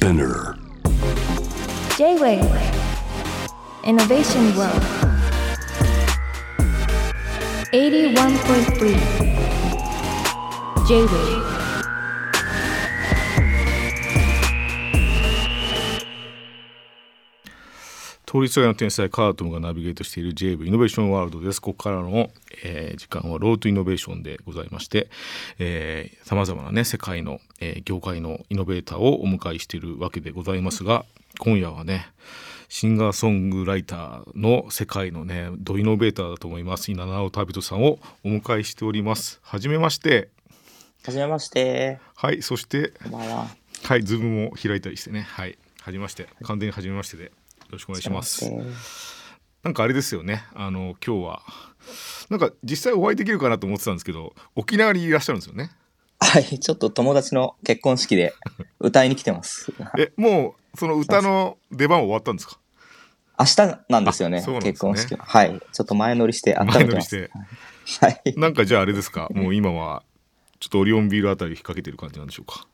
Spinner. J-Wave. Innovation World. 81.3 J-Wave 通りすがりの天才カートムがナビゲートしている JV イノベーションワールドです。ここからの、えー時間はロートイノベーションでございまして、えー、様々なね、世界の、えー業界のイノベーターをお迎えしているわけでございますが、今夜はね、シンガーソングライターの世界のね、ドイノベーターだと思います、稲直旅人さんをお迎えしております。はじめまして。はじめまして。はい、そして、は。はい、ズームも開いたりしてね、はい、はじめまして、完全にはじめましてで、よろしくお願いします。なんかあれですよね。あの今日はなんか実際お会いできるかなと思ってたんですけど、沖縄にいらっしゃるんですよね。はい、ちょっと友達の結婚式で 歌いに来てます。え、もうその歌の出番は終わったんですか？明日なんですよね、ね結婚式は。はい。ちょっと前乗りして温めて。前乗りして。はい。なんかじゃああれですか？もう今はちょっとオリオンビールあたり引っ掛けてる感じなんでしょうか？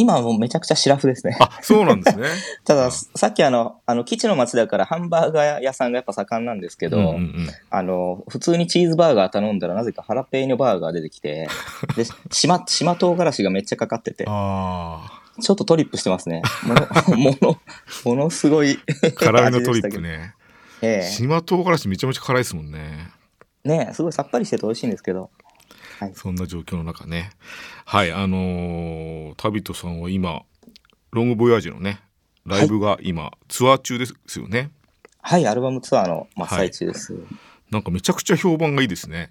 今はもうめちゃくちゃシラフですね。あ、そうなんですね。ただ、さっきあの、あの、基地の町だからハンバーガー屋さんがやっぱ盛んなんですけど、うんうんうんあの、普通にチーズバーガー頼んだらなぜかハラペーニョバーガー出てきて、で、島、島唐辛子がめっちゃかかってて、あちょっとトリップしてますね。もの、もの、ものすごいあ、辛めのトリッ。プね。ええ島唐辛子めちゃめちゃ辛いですもんね。ねえすごいさっぱりしてて美味しいんですけど。はい。そんな状況の中ね。はい、あのー、旅人さんは今、ロングボヤージュのね、ライブが今、ツアー中ですよね。はい、アルバムツアーの真っ最中です。なんかめちゃくちゃ評判がいいですね。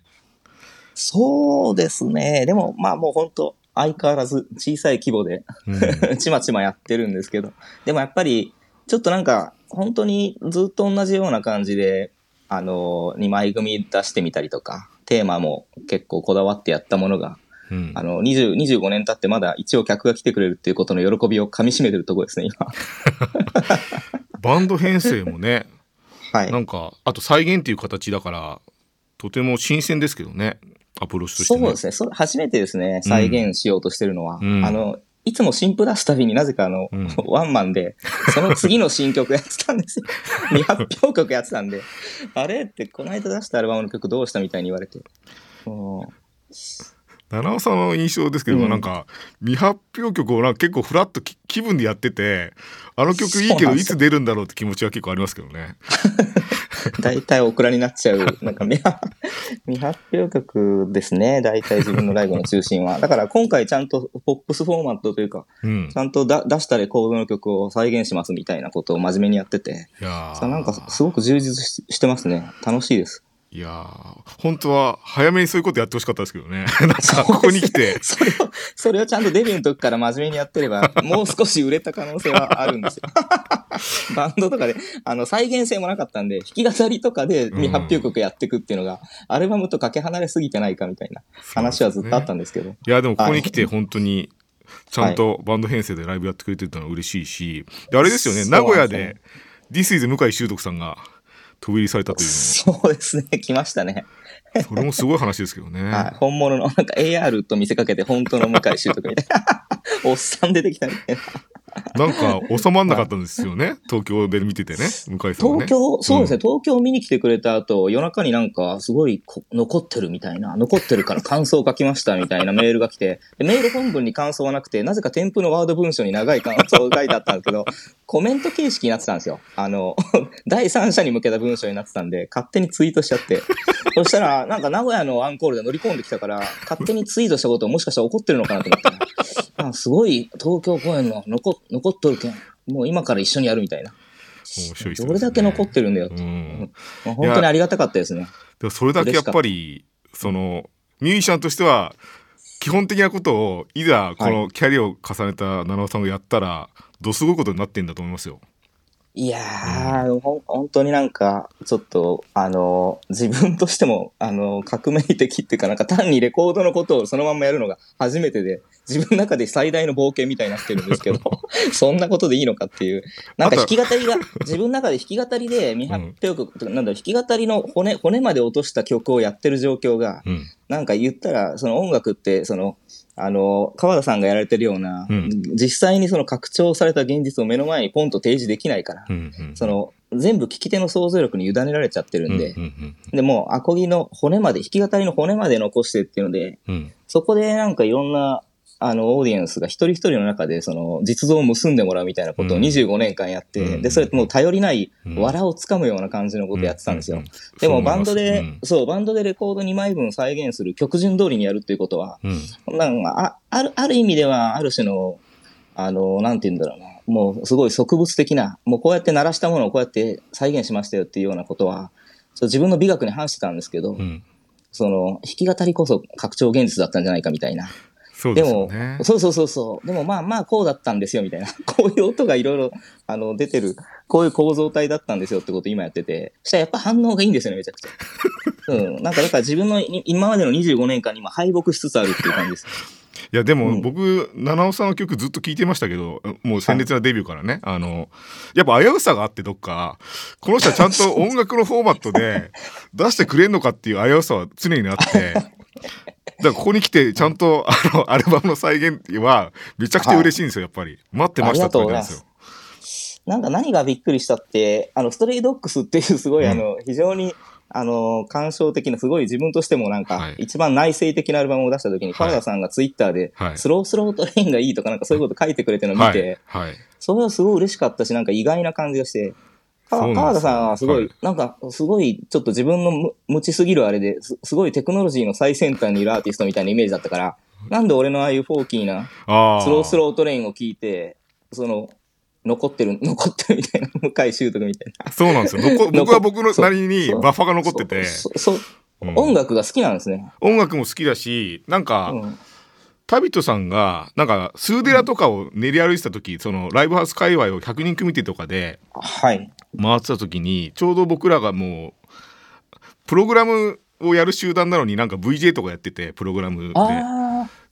そうですね。でも、まあもう本当相変わらず小さい規模で、うん ちまちまやってるんですけど。でもやっぱり、ちょっとなんか、本当にずっと同じような感じで、あの、2枚組出してみたりとか、テーマも結構こだわってやったものが、うんあの、20、25年経ってまだ一応客が来てくれるっていうことの喜びを噛み締めてるところですね、今。バンド編成もね、はい。なんか、あと再現っていう形だから、とても新鮮ですけどね、アプローチとしてね。そうですね。それ初めてですね、再現しようとしてるのは。うんあの、いつも新譜出すたびになぜかあの、うん ワンマンで、その次の新曲やってたんですよ。未発表曲やってたんで、あれ？ってこの間出したアルバムの曲どうしたみたいに言われて。うん七尾さんの印象ですけど、うんなんか未発表曲をなんか結構フラッとき気分でやっててあの曲いいけどいつ出るんだろうって気持ちは結構ありますけどね。大体オクラになっちゃう、なんか 未発表曲ですね。大体自分のライブの中心は。だから今回ちゃんとポップスフォーマットというか、うんち。ゃんとだ出したレコードの曲を再現しますみたいなことを真面目にやってて、いやさなんかーすごく充実ししてますね。楽しいです。いやー本当は早めにそういうことやってほしかったですけどね。なんかここに来て。それを、それをちゃんとデビューの時から真面目にやってれば、もう少し売れた可能性はあるんですよ。バンドとかで、あの、再現性もなかったんで、弾き語りとかで未発表曲やっていくっていうのが、アルバムとかけ離れすぎてないかみたいな話はずっとあったんですけど。いやでもここに来て本当にちゃんとバンド編成でライブやってくれてるのは嬉しいし。であれですよね名古屋で This is 向井修徳さんが飛び入りされたというそうですね、来ましたね。のそれもすごい話ですけどね。はい。本物の、なんか AR と見せかけて本当の向井修徳みたいな。おっさん出てきたみたいな。なんか収まんなかったんですよね。東京で見ててね、向井さんはね。東京、そうですね、東京見に来てくれた後、夜中になんかすごいこ残ってるみたいな、残ってるから感想書きましたみたいなメールが来て、でメール本文に感想はなくて、なぜか添付のワード文章に長い感想が書いてあったんですけど、コメント形式になってたんですよ。あの、第三者に向けた文章になってたんで、勝手にツイートしちゃって。そしたら、なんか名古屋のアンコールで乗り込んできたから、勝手にツイートしたことをもしかしたら怒ってるのかなと思ったら、あすごい東京公演の残残っとるけん、もう今から一緒にやるみたいな。面白いねどれだけ残ってるんだよって。うん。まあ本当にありがたかったですね。でもそれだけやっぱり、その、ミュージシャンとしては、基本的なことを、いざこのキャリアを重ねた七尾さんがやったら、どすごいことになってんだと思いますよ。いやー、ほん本当になんか、ちょっと、あの、自分としても、あの、革命的っていうか、なんか単にレコードのことをそのまんまやるのが初めてで、自分の中で最大の冒険みたいになってるんですけど、そんなことでいいのかっていう。なんか弾き語りが、自分の中で弾き語りで未発表曲、なんだろう、弾き語りの骨、骨まで落とした曲をやってる状況が、うん。なんか言ったら、その音楽って、その、あの、川田さんがやられてるような、うん。実際にその拡張された現実を目の前にポンと提示できないから、うんうんその、全部聞き手の想像力に委ねられちゃってるんで、うんうんで、もう、アコギの骨まで、弾き語りの骨まで残してっていうので、うんうん。そこでなんかいろんな、あの、オーディエンスが一人一人の中で、その、実像を結んでもらうみたいなことをうん。25年間やって、うん。で、それもう頼りない、うん。藁をつかむような感じのことやってたんですよ。ううでもバンドで、そうバンドでレコード2枚分再現する曲順通りにやるっていうことは、なんかあある、ある意味では、ある種の、あの、なんて言うんだろうな。もう、すごい植物的な、もうこうやって鳴らしたものをこうやって再現しましたよっていうようなことは、そう自分の美学に反してたんですけど、うん。その、弾き語りこそ拡張現実だったんじゃないかみたいな。そうでも、ですよね。そうそうそうそう。でもまあまあこうだったんですよみたいな。こういう音がいろいろ、あの、出てる、こういう構造体だったんですよってことを今やってて、したらやっぱ反応がいいんですよね、めちゃくちゃ。うん。なんかだから自分のい今までの25年間に今敗北しつつあるっていう感じです。いやでもうん僕、七尾さんの曲ずっと聴いてましたけどもう鮮烈なデビューからね、あのやっぱ危うさがあってどっかこの人はちゃんと音楽のフォーマットで出してくれんのかっていう危うさは常にあってだからここに来てちゃんとあの アルバムの再現はめちゃくちゃ嬉しいんですよやっぱり。待ってましたって感じなんですよ。なんか何がびっくりしたって、あの、ストレイドックスっていうすごい、うん。あの、非常に、あの、感傷的な、すごい自分としてもなんかはい、一番内省的なアルバムを出した時に、はい。川田さんがツイッターでは、い。スロースロートレインがいいとかなんかそういうこと書いてくれてるのを見て、それはすごい嬉しかったし、なんか意外な感じがして、川田さんはすごい、はい。なんか、すごい、ちょっと自分の無無知すぎるあれです、すごいテクノロジーの最先端にいるアーティストみたいなイメージだったから、なんで俺のああいうフォーキーな、あスロースロートレインを聞いて、その、残ってる、残ってるみたいな、向井秀徳みたいな。そうなんですよ。残 僕は僕のなりにバッファが残ってて。そそそうん。音楽が好きなんですね。音楽も好きだしなんか、うん。タビトさんがなんかスーデラとかを練り歩いてた時そのライブハウス界隈を100人組手とかではい。回ってた時にちょうど僕らがもうプログラムをやる集団なのになんか VJ とかやっててプログラムで。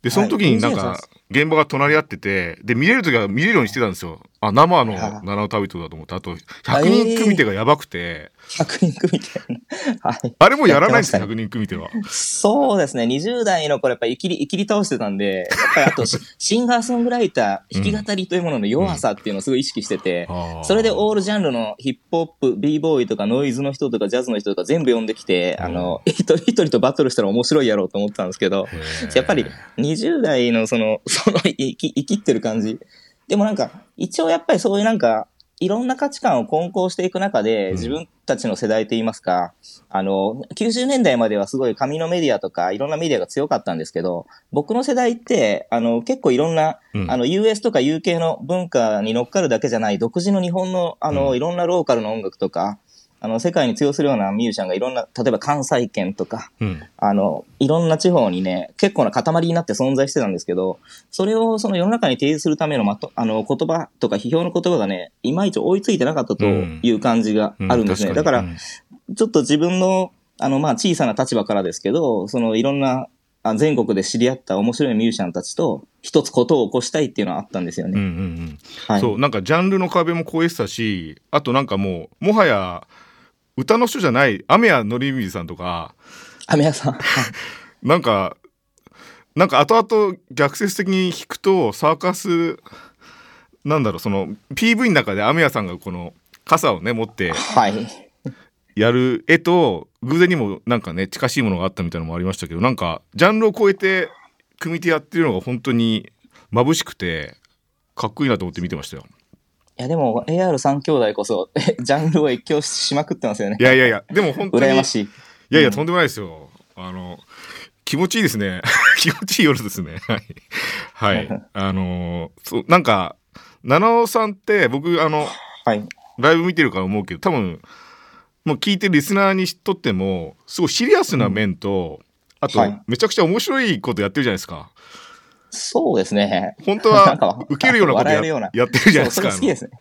でその時になんはいか？現場が隣り合っててで見れる時は見れるようにしてたんですよ。あ生のはい。七尾旅人だと思ってあと100人組手がやばくて、100人組みたいな。はい。あれもやらないんですよやって100人組手は。そうですね。20代の頃やっぱり生きり、生きり倒してたんで、やっぱりあとシ シンガーソングライター、弾き語りというものの弱さっていうのをすごい意識してて、あー。それでオールジャンルのヒップホップ、b ボーイとかノイズの人とかジャズの人とか全部呼んできて、あの、一人一人とバトルしたら面白いやろうと思ってたんですけど、やっぱり20代のその、その生き生きってる感じ。でもなんか、一応やっぱりそういうなんか、いろんな価値観を混交していく中で、うん。自分たちの世代といいますか、あの、90年代まではすごい紙のメディアとかいろんなメディアが強かったんですけど、僕の世代って、あの、結構いろんな、うん。あの、US とか UK の文化に乗っかるだけじゃない、独自の日本の、あの、うん。いろんなローカルの音楽とか、あの、世界に通用するようなミュージシャンがいろんな、例えば関西圏とか、うんあの、いろんな地方にね、結構な塊になって存在してたんですけど、それをその世の中に提示するためのまと、あの、言葉とか批評の言葉がね、いまいち追いついてなかったという感じがあるんですね。うだから、うんちょっと自分の、あの、まあ、小さな立場からですけど、そのいろんな、あ全国で知り合った面白いミュージシャンたちと、一つことを起こしたいっていうのはあったんですようんうんうね。んはい。そうなんかジャンルの壁も超えてたしあとなんかもうもはや歌の人じゃない雨谷紀水さんとかあ、皆さん。は いなんかなんか後々逆説的に弾くとサーカスなんだろうその PV の中で雨谷さんがこの傘をね持ってはい。やる絵と偶然にもなんかね近しいものがあったみたいなのもありましたけどなんかジャンルを超えて組み手やってるのが本当に眩しくてかっこいいなと思って見てましたよ。いや、でも、AR3 兄弟こそ、ジャンルを越境しまくってますよねい。やいやいやでも本当に羨ましい。いやいや、うんとんでもないですよ。あの、気持ちいいですね。気持ちいい夜ですね。はい。はい。あのーそう、なんか、七尾さんって、僕、あの、はい。ライブ見てるから思うけど、多分、もう聞いてるリスナーにとっても、すごいシリアスな面と、あと、はいめちゃくちゃ面白いことやってるじゃないですか。そうですね。本当は、受けるようなことや笑えるようなやってるじゃないですか。好きですね。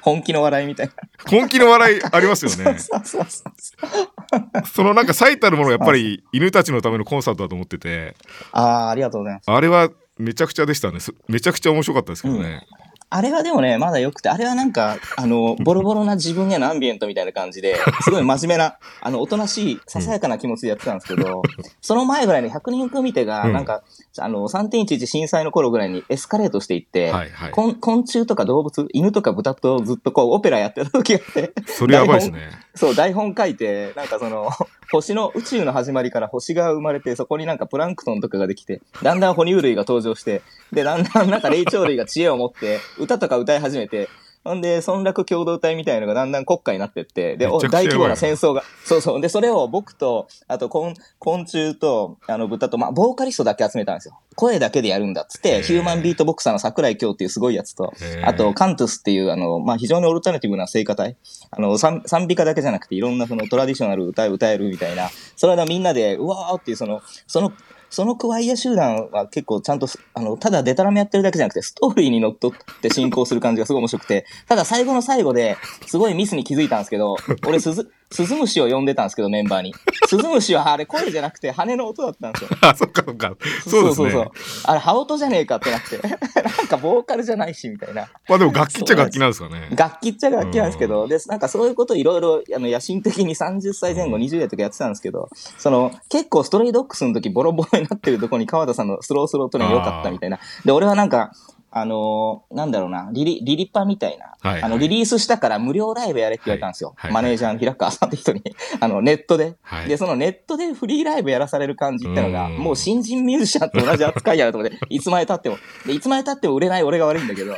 本気の笑いみたいな。本気の笑いありますよね。そのなんか最たるものはやっぱり犬たちのためのコンサートだと思ってて、ああ、ありがとうございます。あれはめちゃくちゃでしたね。すめちゃくちゃ面白かったですけどね。あれはでもね、まだ良くて、あれはなんか、あの、ボロボロな自分へのアンビエントみたいな感じで、すごい真面目な、あの、おとなしい、ささやかな気持ちでやってたんですけど、その前ぐらいに100人組手が、うん。なんか、あの、3.11震災の頃ぐらいにエスカレートしていって、はいはい。昆昆虫とか動物、犬とか豚とずっとこう、オペラやってた時があって、それやばいですね。そう、台本書いて、なんかその、星の、宇宙の始まりから星が生まれて、そこになんかプランクトンとかができて、だんだん哺乳類が登場して、で、だんだんなんか霊長類が知恵を持って、歌とか歌い始めて、ほんで、村落共同体みたいなのがだんだん国家になってって、で、大規模な戦争が、そうそう。で、それを僕と、あと昆、昆虫と、あの、豚と、まあ、ボーカリストだけ集めたんですよ。声だけでやるんだっつって、ヒューマンビートボクサーの桜井京っていうすごいやつと、あと、カントゥスっていう、あの、まあ、非常にオルタナティブな聖歌隊。あの、賛賛美歌だけじゃなくて、いろんなそのトラディショナル歌を歌えるみたいな、それはみんなで、うわーっていう、その、その、そのクワイア集団は結構ちゃんと、あの、ただデタラメやってるだけじゃなくて、ストーリーにのっとって進行する感じがすごい面白くて、ただ最後の最後で、すごいミスに気づいたんですけど、俺、鈴、スズムシを呼んでたんですけど、メンバーに。スズムシはあれ声じゃなくて羽の音だったんですよ。あ、そっかそっか。そうですね。あれ、羽音じゃねえかってなって。なんかボーカルじゃないし、みたいな。まあでも楽器っちゃ楽器なんですかね。楽器っちゃ楽器なんですけど、で、なんかそういうこといろいろ、あの、野心的に30歳前後、20代とかやってたんですけど、その、結構ストレイドッグスの時ボロボロになってるとこに川田さんのスロースロートレイン良かったみたいな。で、俺はなんか、あのーなんだろうな、リリ、リリパみたいな、はいはいあの、リリースしたから無料ライブやれって言われたんですよ。はいはいマネージャーの平川さんって人に、あの、ネットで。はいで、そのネットでフリーライブやらされる感じってのが、うんもう新人ミュージシャンと同じ扱いやなと思って、いつまで経っても。で、いつまで経っても売れない俺が悪いんだけど、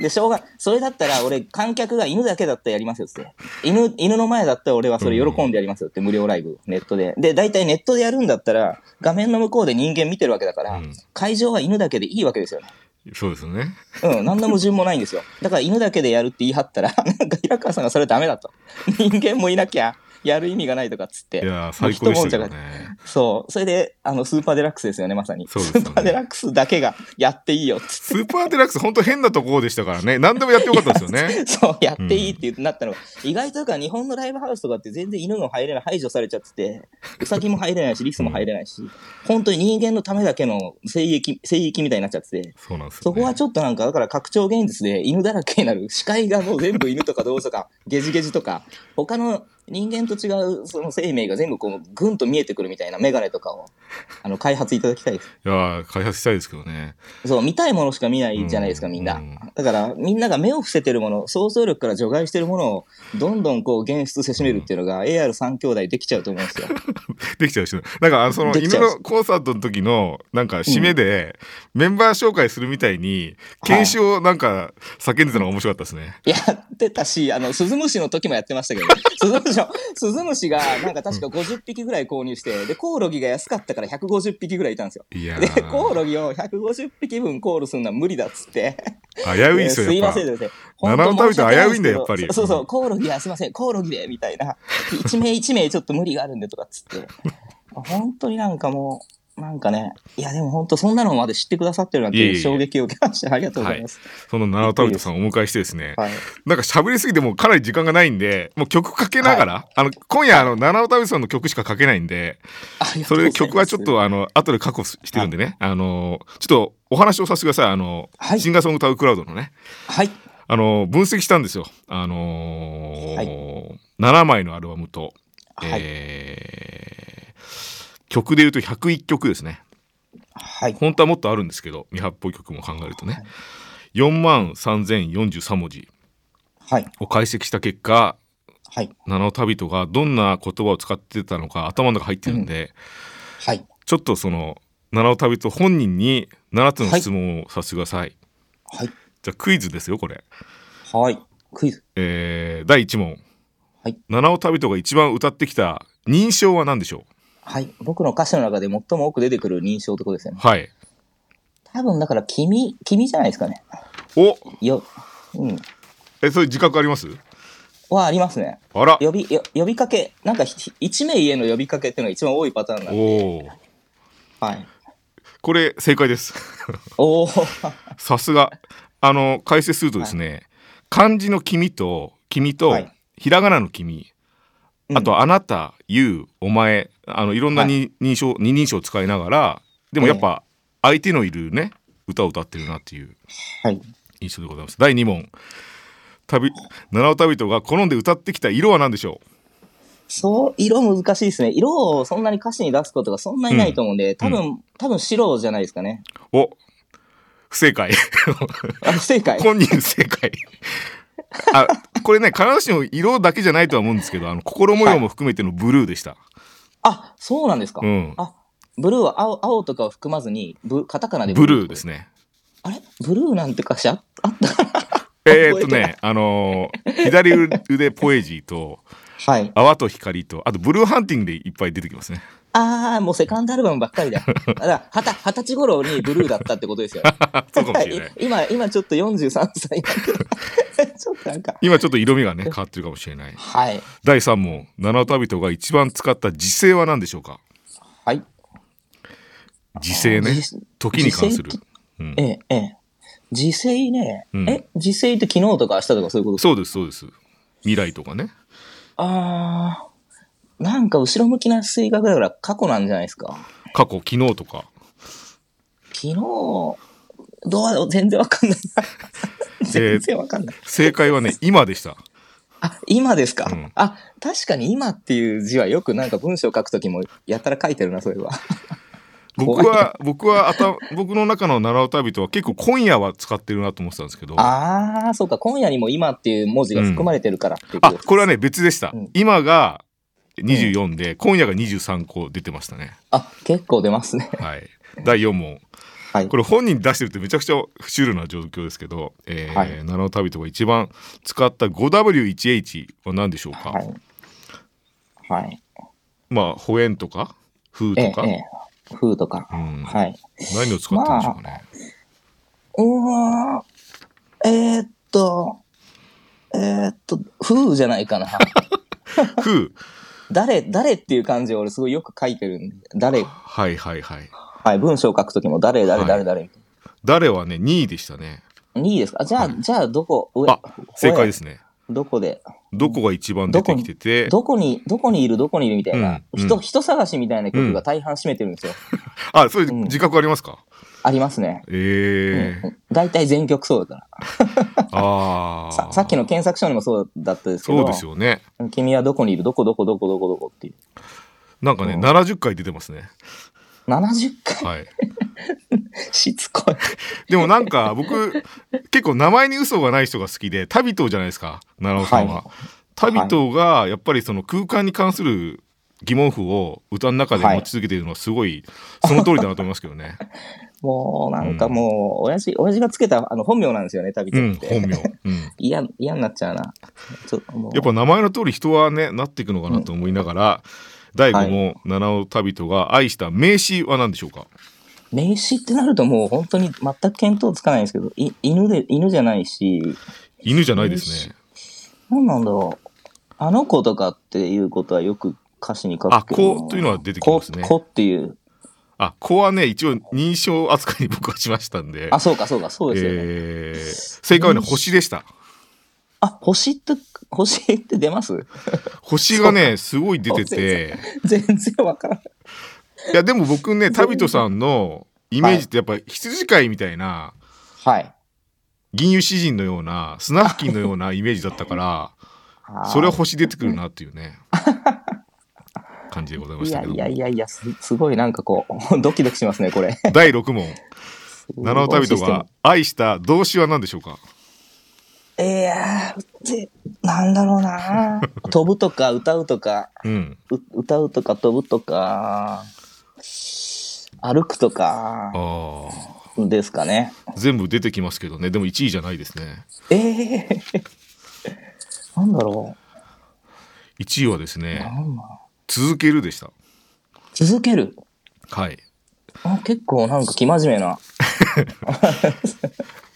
で、しょうが、それだったら俺、観客が犬だけだったらやりますよって。犬、犬の前だったら俺はそれ喜んでやりますよって、無料ライブ、ネットで。で、大体ネットでやるんだったら、画面の向こうで人間見てるわけだから、うん会場は犬だけでいいわけですよね。そうですね。うん、何の矛盾もないんですよ。だから犬だけでやるって言い張ったら、なんか平川さんがそれダメだと。人間もいなきゃ、やる意味がないとかっつって。いやー、最高でしたね。がそう。それで、あの、スーパーデラックスですよね、まさに。そうですよねスーパーデラックスだけがやっていいよっつって。スーパーデラックス、本当変なところでしたからね。何でもやってよかったですよね。そう、やっていいって言ってなったのが、意外とだから日本のライブハウスとかって全然犬が入れない、排除されちゃってて、ウサギも入れないし、リスも入れないし、本当に人間のためだけの聖域、聖域みたいになっちゃってて、そうなんですよ、ね。そこはちょっとなんか、だから拡張現実で犬だらけになる。視界がもう全部犬とか動物とか、ゲジゲジとか、他の人間と違うその生命が全部こう、ぐんと見えてくるみたいなメガネとかを、あの、開発いただきたいです。いやー開発したいですけどね。そう、見たいものしか見ないじゃないですか、うんみんなうん。だから、みんなが目を伏せてるもの、想像力から除外してるものを、どんどんこう、現出せしめるっていうのが、AR3 兄弟できちゃうと思うんですよ。できちゃうし。なんか、あのその犬のコンサートの時の、なんか、締めで、メンバー紹介するみたいに、研修をなんか、叫んでたのが面白かったですね。やってたし、あの、スズムシの時もやってましたけど、スズムシの、スズムシが、なんか確か50匹ぐらい購入して、で、コオロギが安かったから150匹ぐらいいたんですよ。で、コオー、ロギを150匹分コールするのは無理だっつって。危ういですよ、すいませんですね。七尾食べて危ういんだよやっぱりそうそう、コオロギはすいません、コオロギで、みたいな。一名一名ちょっと無理があるんでとかっつって。本当になんかもう、なんかね、いやでも本当そんなのまで知ってくださってるなんいえいえて衝撃を受けました。ありがとうございます。その七尾食べさんをお迎えしてですね、はい。なんか喋りすぎてもうかなり時間がないんで、もう曲かけながら、あの、今夜あの、七尾食べさんの曲しかかけないんで、それで曲はちょっ、とあの、後で確保してるんでね、あの、ちょっとお話をさせてください。あの、はいシンガーソング歌うクラウドのね、はい。あの、分析したんですよ。あのー7枚のアルバムと、はい。えー曲で言うと101曲ですね。はい。本当はもっとあるんですけど、未発表曲も考えるとね、はい4万3043文字はい。を解析した結果、はい。七尾旅人がどんな言葉を使ってたのか頭の中入ってるんで、はい。ちょっとその七尾旅人本人に7つの質問をさせてください。はい。じゃあクイズですよこれ。はい。クイズ。えー第1問。はい七尾旅人が一番歌ってきた認証は何でしょはい。僕の歌詞の中で最も多く出てくる認証ってことですよねう。はい。多分だから君、君じゃないですかね。およ、うん。えそれ自覚あります？はありますね。あら呼び、よ呼びかけ、なんかひ一名への呼びかけっていうのが一番多いパターンなんで。おお。はい。これ正解です。おお。さすが。あの解説するとですね、漢字の君と君と、はいひらがなの君、うんあとあなた、you、お前、あのいろんなはに、認証二人称を使いながら、でもやっぱ相手のいるね歌を歌ってるなっていう。はい。印象でございます第2問旅七尾旅人が好んで歌ってきた色は何でしょそう、色難しいですね。色をそんなに歌詞に出すことがそんなにないと思うんで、多分、多分白じゃないですかね。うお不正解あ、不正解。本人不正解あこれね必ずしも色だけじゃないとは思うんですけどあの心模様も含めてのブルーでした、あ、そうなんですか？うん。あ、ブルーは青青とかを含まずに、ブカタカナでブルーですね。あれ？ブルーなんて歌詞ああった？えーっとねあのー左腕ポエジーとはい。泡と光とあとブルーハンティングでいっぱい出てきますねあー、もうセカンドアルバムばっかりだ。だから、二十歳頃にブルーだったってことですよ。そうかもしれない 今、今ちょっと43歳。ちょっとなんか。今ちょっと色味がね変わってるかもしれないはい。第3問七尾旅人が一番使った時勢は何でしょうか？はい。時勢ね時時に関する時、うんええ、ええ。時勢ね。うんえ、時勢って昨日とか明日とかそういうことそうですそうです未来とかねあー、なんか後ろ向きな性格だから過去なんじゃないですか。過去昨日とか。昨日、どう全然わかんない。な。全然わかんない。正解はね今でした。あ、今ですか、うん。あ、確かに今っていう字はよくなんか文章書くときもやったら書いてるな、それ は。僕は僕は僕の中の奈良旅人は結構今夜は使ってるなと思ってたんですけど。ああー、そうか、今夜にも今っていう文字が含まれてるからっていうことです、これはね別でした、うん。今が24で、今夜が23個出てましたねあ、結構出ますね。はい第4問はいこ。れ本人出してるってめちゃくちゃシュールな状況ですけど、えーはい奈良旅人が一番使った 5W1H は何でしょうか、はい。はい。まあ保塩とか？風ええとか、、えとか。うんはい。何を使ってるんでしょうかね、うーん。えー、っと、えー、っと、風じゃないかな。風誰、誰っていう漢字を俺すごいよく書いてるんで、誰、はいはいはい。はい、文章を書くときも誰、誰、はい。誰、誰、誰はね2位でしたね。2位ですか？あじゃあ、じゃあ、どこ、上あ正解ですね。どこで、どこが一番出てきてて。どこに、どこにいる、どこにいるみたいな、うん人、人探しみたいな曲が大半占めてるんですよ。あそれうん。自覚ありますか、ありますね。ええ。うん。大体全曲そうだから。ああ ささっきの検索書にもそうだったですけど、そうですよね。君はどこにいる、どこどこどこどこどこっていう。なんかね、うん。70回出てますね。70回？はい。しつこい。でもなんか僕結構名前に嘘がない人が好きで旅人じゃないですか奈良尾さんは、はい。旅人がやっぱりその空間に関する疑問符を歌の中で持ち続けているのはすごいその通りだなと思いますけどね。もう、なんかもう、親父、親父がつけたあの本名なんですよね、旅うん、人って。本名。うん。嫌、嫌になっちゃうな。やっぱ名前の通り人はねなっていくのかなと思いながら、第5問、七尾旅人が愛した名詞は何でしょうか？名詞ってなるともう本当に全く見当つかないんですけど、い犬で、犬じゃないし、犬じゃないですね。何なんだろう。あの子とかっていうことはよく歌詞に書くけど。あ子というのは出てきますね子子っていう。あ子はね一応認証扱いに僕はしましたんで。あ、そうかそうか、そうですよね。えー正解はね星でした。あ、星って、星って出ます？星がねすごい出てて。全然わからない。いやでも僕ね旅人さんのイメージってやっぱ羊飼いみたいなはい。銀融詩人のようなスナフキンのようなイメージだったから それは星出てくるなっていうね 感じでございましたけどいやいやいや、すすごいなんかこう、ドキドキしますね、これ。第6問。七尾旅人が愛した動詞は何でしょうか？いやなんだろうな。飛ぶとか歌うとか、うん。う歌うとか飛ぶとか、歩くとかあですかね。ー全部出てきますけどね。でも1位じゃないですね。ええー、なんだろ1位はですう。ね続けるでした続ける？はいあ結構なんか生真面目な。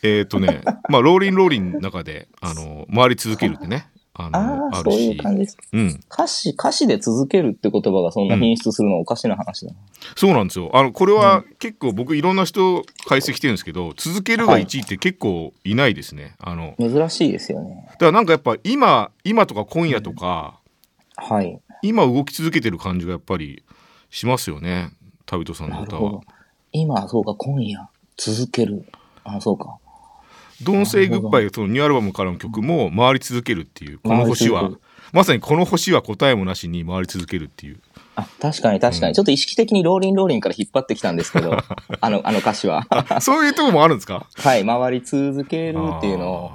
えっ、とねまあローリンローリンの中であの回り続けるってねあのあるそういうし感じです。うん歌詞、歌詞で続けるって言葉がそんな品質するのはおかしな話だな。そうなんですよあのこれは結構僕いろんな人解析してるんですけど続けるが1位って結構いないですね、あの珍しいですよね。だからなんかやっぱ今今とか今夜とか、はい。今動き続けてる感じがやっぱりしますよね旅人さんの歌は。今、そうか、今夜、続ける。あ、そうか。「ドンセイグッバイ」そのニューアルバムからの曲も回り続けるっていうこの星はまさにこの星は答えもなしに回り続けるっていうあ、確かに確かに。ちょっと意識的にローリンローリンから引っ張ってきたんですけど、あの、あの歌詞は。そういうとこもあるんですか？はい、回り続けるっていうのを、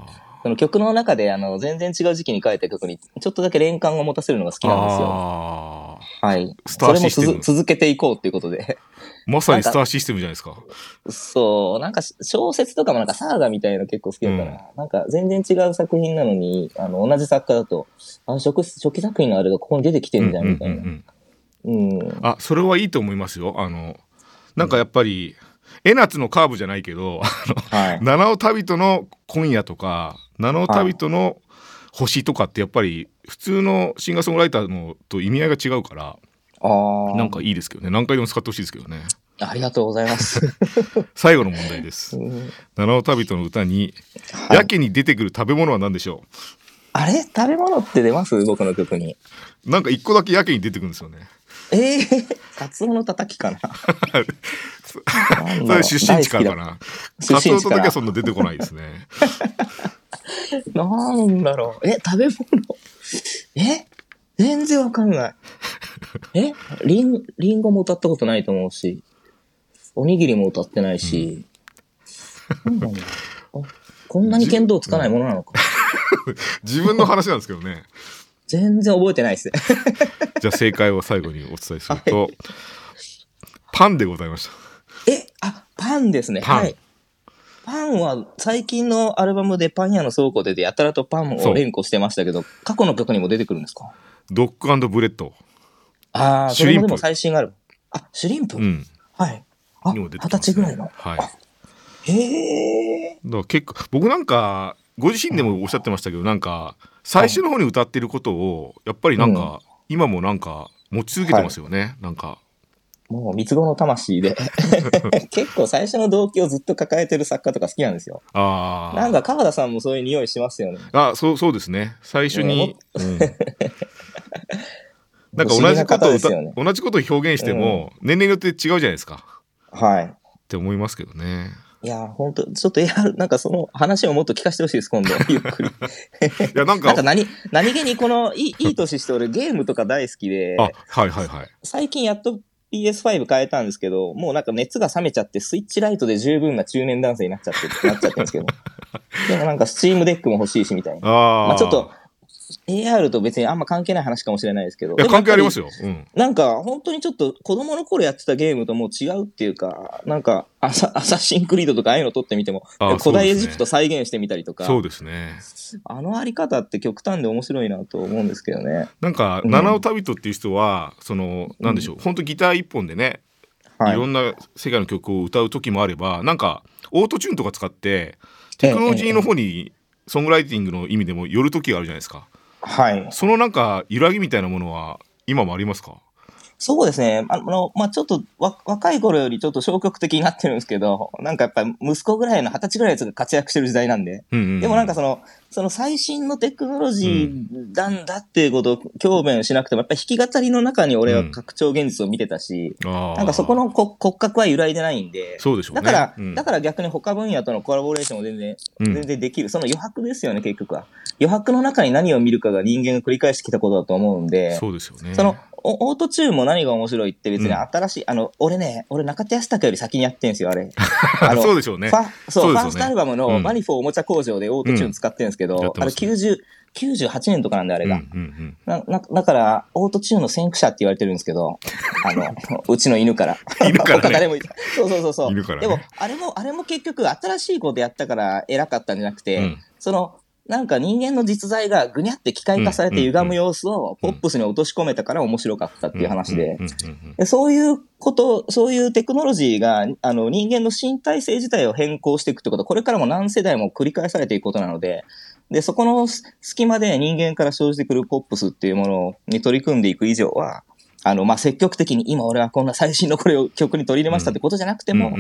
その曲の中で、あの、全然違う時期に書いた曲に、ちょっとだけ連関を持たせるのが好きなんですよ。あはい。それも続けていこうっていうことで。ー まさにスターシステムじゃないですかそう、なんか小説とかもなんかサーガみたいの結構好きだから、なんか全然違う作品なのに、あの、同じ作家だと、あ、初初期作品のあれがここに出てきてんじゃん、みたいな。うんうんうんうん。あそれはいいと思いますよあのなんかやっぱり江夏のカーブじゃないけどはい。七尾旅人の今夜とか七尾旅人の星とかってやっぱり普通のシンガーソングライターのと意味合いが違うからああ。なんかいいですけどね。何回でも使ってほしいですけどね。ありがとうございます。最後の問題です。うん。七尾旅人の歌にはい。やけに出てくる食べ物は何でしょあれ？食べ物って出ます？僕の曲に。うなんか一個だけやけに出てくるんですよねええー、カツオのたたきかな。それ出身地からかな。カツオとだけはそんな出てこないですね。なんだろう。え、食べ物？え？全然わかんない。え？リン、リンゴも歌ったことないと思うし、おにぎりも歌ってないし、なんだろう。あこんなに見当つかないものなのか。自分の話なんですけどね全然覚えてないですね。じゃあ正解を最後にお伝えすると、パンでございましたえ、あ、パンですね。はい。パンは最近のアルバムでパン屋の倉庫ででやたらとパンを連呼してましたけど、過去の曲にも出てくるんですか？ドッグブレッドああ、シュリンプそれもでも最新アルバム。あ、シュリンプ、うんはい。あ、二十ね歳ぐらいの？はいへえ。ら結構僕なんかご自身でもおっしゃってましたけどなんか最初の方に歌ってることをやっぱりなんか、今もなんか持ち続けてますよね、なんか。もう三つ子の魂で。結構最初の動機をずっと抱えてる作家とか好きなんですよ。ああなんか川田さんもそういう匂いしますよね。あそうそうですね。最初に、うん。なんか同じことをね。同じことを表現しても、年齢によって違うじゃないですか。はい。って思いますけどねいや、本当ちょっと、いや、なんかその話をもっと聞かせてほしいです、今度。ゆっくり。いやなんか なんか何、何気にこの、いい、いい年して俺ゲームとか大好きで、あはいはいはい最近やっと PS5 買えたんですけど、もうなんか熱が冷めちゃって、 Switch Lite で十分な中年男性になっちゃってなっちゃってるんですけど。でもなんか Steam Deck も欲しいしみたいな。ああまあちょっと、AR と別にあんま関係ない話かもしれないですけど。いや関係ありますよ。よ、うん、なんか本当にちょっと子供の頃やってたゲームともう違うっていうか、なんかアサアサシンクリードとかああいうの撮ってみても、あ古代エジプト再現してみたりとか、そうですね。あのあり方って極端で面白いなと思うんですけどね。なんか、うん。七尾旅人っていう人はそのなんでしょう、本当ギター一本でね、はい。い、ろんな世界の曲を歌う時もあればなんかオートチューンとか使ってテクノロジーの方にソングライティングの意味でも寄る時があるじゃないですかはい。そのなんか揺らぎみたいなものは今もありますか？そうですね。あの、まあ、ちょっとわ若い頃よりちょっと消極的になってるんですけど、なんかやっぱり息子ぐらいの二十歳ぐらいのやつが活躍してる時代なんで、うんうんうん。でもなんかその、その最新のテクノロジーなんだっていうことを強弁しなくても、やっぱり弾き語りの中に俺は拡張現実を見てたし、あー。なんかそこのこ骨格は揺らいでないんで、そうでしょうね。だから、うん。だから逆に他分野とのコラボレーションも全然、うん。全然できる。その余白ですよね、結局は。余白の中に何を見るかが人間が繰り返してきたことだと思うんで、そうですよね。その、おオートチューンも何が面白いって別にうん。新しい、あの、俺ね、俺中田ヤスタカより先にやってんすよ、あれ。あのそうでしょうね。ファそうね。ファーストアルバムのうん。マニフォーおもちゃ工場でオートチューン使ってるんですけど、うん。やってあれますね90、98年とかなんであれが。うんうんうん。な、な、だから、オートチューンの先駆者って言われてるんですけど、あの、うちの犬から。犬からね。他誰もいそうそうそうそう。ね。でも、あれも、あれも結局新しいことやったから偉かったんじゃなくて、うん。その、なんか人間の実在がぐにゃって機械化されて歪む様子をポップスに落とし込めたから面白かったっていう話で。そういうこと、そういうテクノロジーが、あの、人間の身体性自体を変更していくってことは、これからも何世代も繰り返されていくことなので、で、そこの隙間で人間から生じてくるポップスっていうものに取り組んでいく以上は、あの、まあ、積極的に今俺はこんな最新のこれを曲に取り入れましたってことじゃなくても、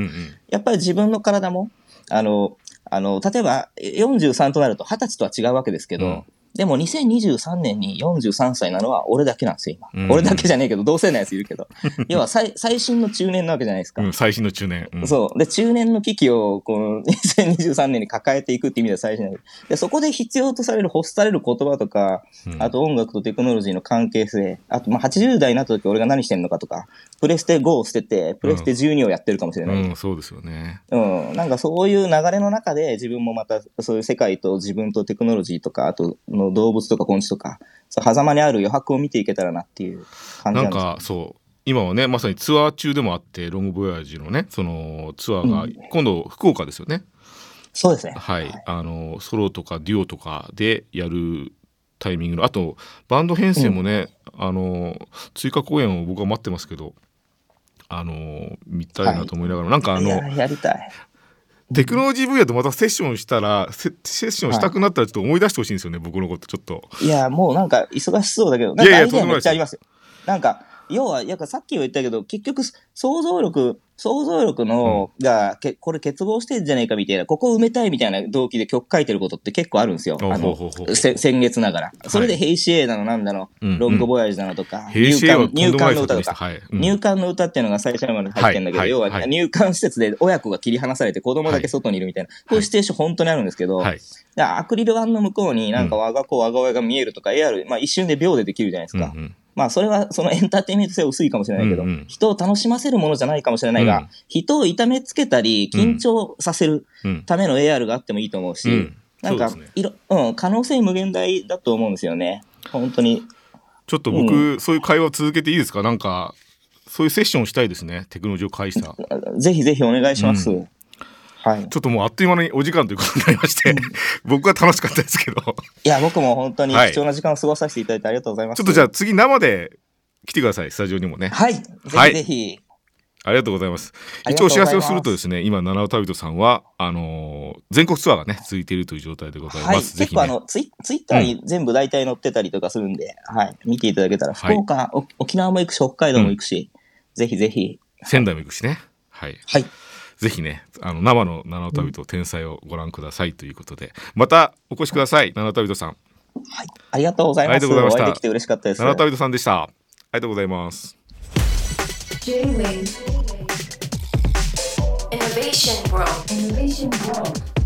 やっぱり自分の体も、あの、あの、例えば43となると20歳とは違うわけですけど、うんでも2023年に43歳なのは俺だけなんですよ、今。うん俺だけじゃねえけど、同世代のやついるけど。要は最最新の中年なわけじゃないですか。うん、最新の中年。うんそう。で、中年の危機を、この 2023年に抱えていくって意味では最新で、そこで必要とされる、欲される言葉とか、うんあと音楽とテクノロジーの関係性、あと、まあ、80代になった時俺が何してんのかとか、プレステ5を捨てて、プレステ12をやってるかもしれない。うん、そうですよね。うん、なんかそういう流れの中で自分もまたそういう世界と自分とテクノロジーとか、あとの動物とか昆虫とか、そう狭間にある余白を見ていけたらなっていう感じななんんです。よかそう今はねまさにツアー中でもあってロングボヤージのねそのツアーがうん。今度福岡ですよね、そうですね。はい、あのソロとかデュオとかでやるタイミングのあとバンド編成もね、あの追加公演を僕は待ってますけどあの見たいなと思いながら、なんかあのいや、やりたい。テクノロジー分野とまたセッションしたらセセッションしたくなったらちょっと思い出してほしいんですよね、僕のことちょっと。いや、もうなんか忙しそうだけど、なんかアイデアめっちゃありますよ。なんか、要は、やっぱさっきも言ったけど、結局、想像力、想像力の、が、けこれ欠乏してんじゃねえかみたいな、ここ埋めたいみたいな動機で曲書いてることって結構あるんですよ。おあの先月ながら。それで、ヘイシエーだの、なんだの、うんロングボヤージュだのとか、入もない管の歌と。か。入管の歌っていうのが最初まで入ってんだけど、はい。要ははい入管施設で親子が切り離されて子供だけ外にいるみたいな、こういうシチュエーション本当にあるんですけど、アクリル板の向こうになんか我が子、我が親が見えるとか、AR、まあ一瞬で秒でできるじゃないですか。まあそれはそのエンターテインメント性は薄いかもしれないけど、うんうん。人を楽しませるものじゃないかもしれないが、うん。人を痛めつけたり、緊張させるうんための AR があってもいいと思うし、うん。なんかいろ、うん、可能性無限大だと思うんですよね。本当に。ちょっと僕、うそういう会話を続けていいですか？なんかそういうセッションをしたいですね。テクノロジーを介した。ぜひぜひお願いします。うはい。っともうあっという間にお時間ということになりまして、僕は楽しかったですけどいや、僕も本当にはい貴重な時間を過ごさせていただいてありがとうございます。ちょっとじゃあ次生で来てくださいスタジオにもねはい。ぜはいひぜひ。ありがとうございます一応お知らせをすするとですね今七尾旅人さんはあのー全国ツアーがね続いているという状態でございはい。ます、ぜひね結構あの、ツイツイッターに全部大体載ってたりとかするんで、はい。見ていただけたら、はい福岡、お沖縄も行くし、北海道も行くし、ぜひぜひ。仙台も行くしねはいはい。ぜひね、あの生の七尾旅人天才をご覧くださいということで、またお越しください、七尾旅人さん。はい。ありがとうございます。ありがとうございましたお会いできて嬉しかったです。七尾旅人さんでした。ありがとうございます。J-Wave Innovation World. Innovation World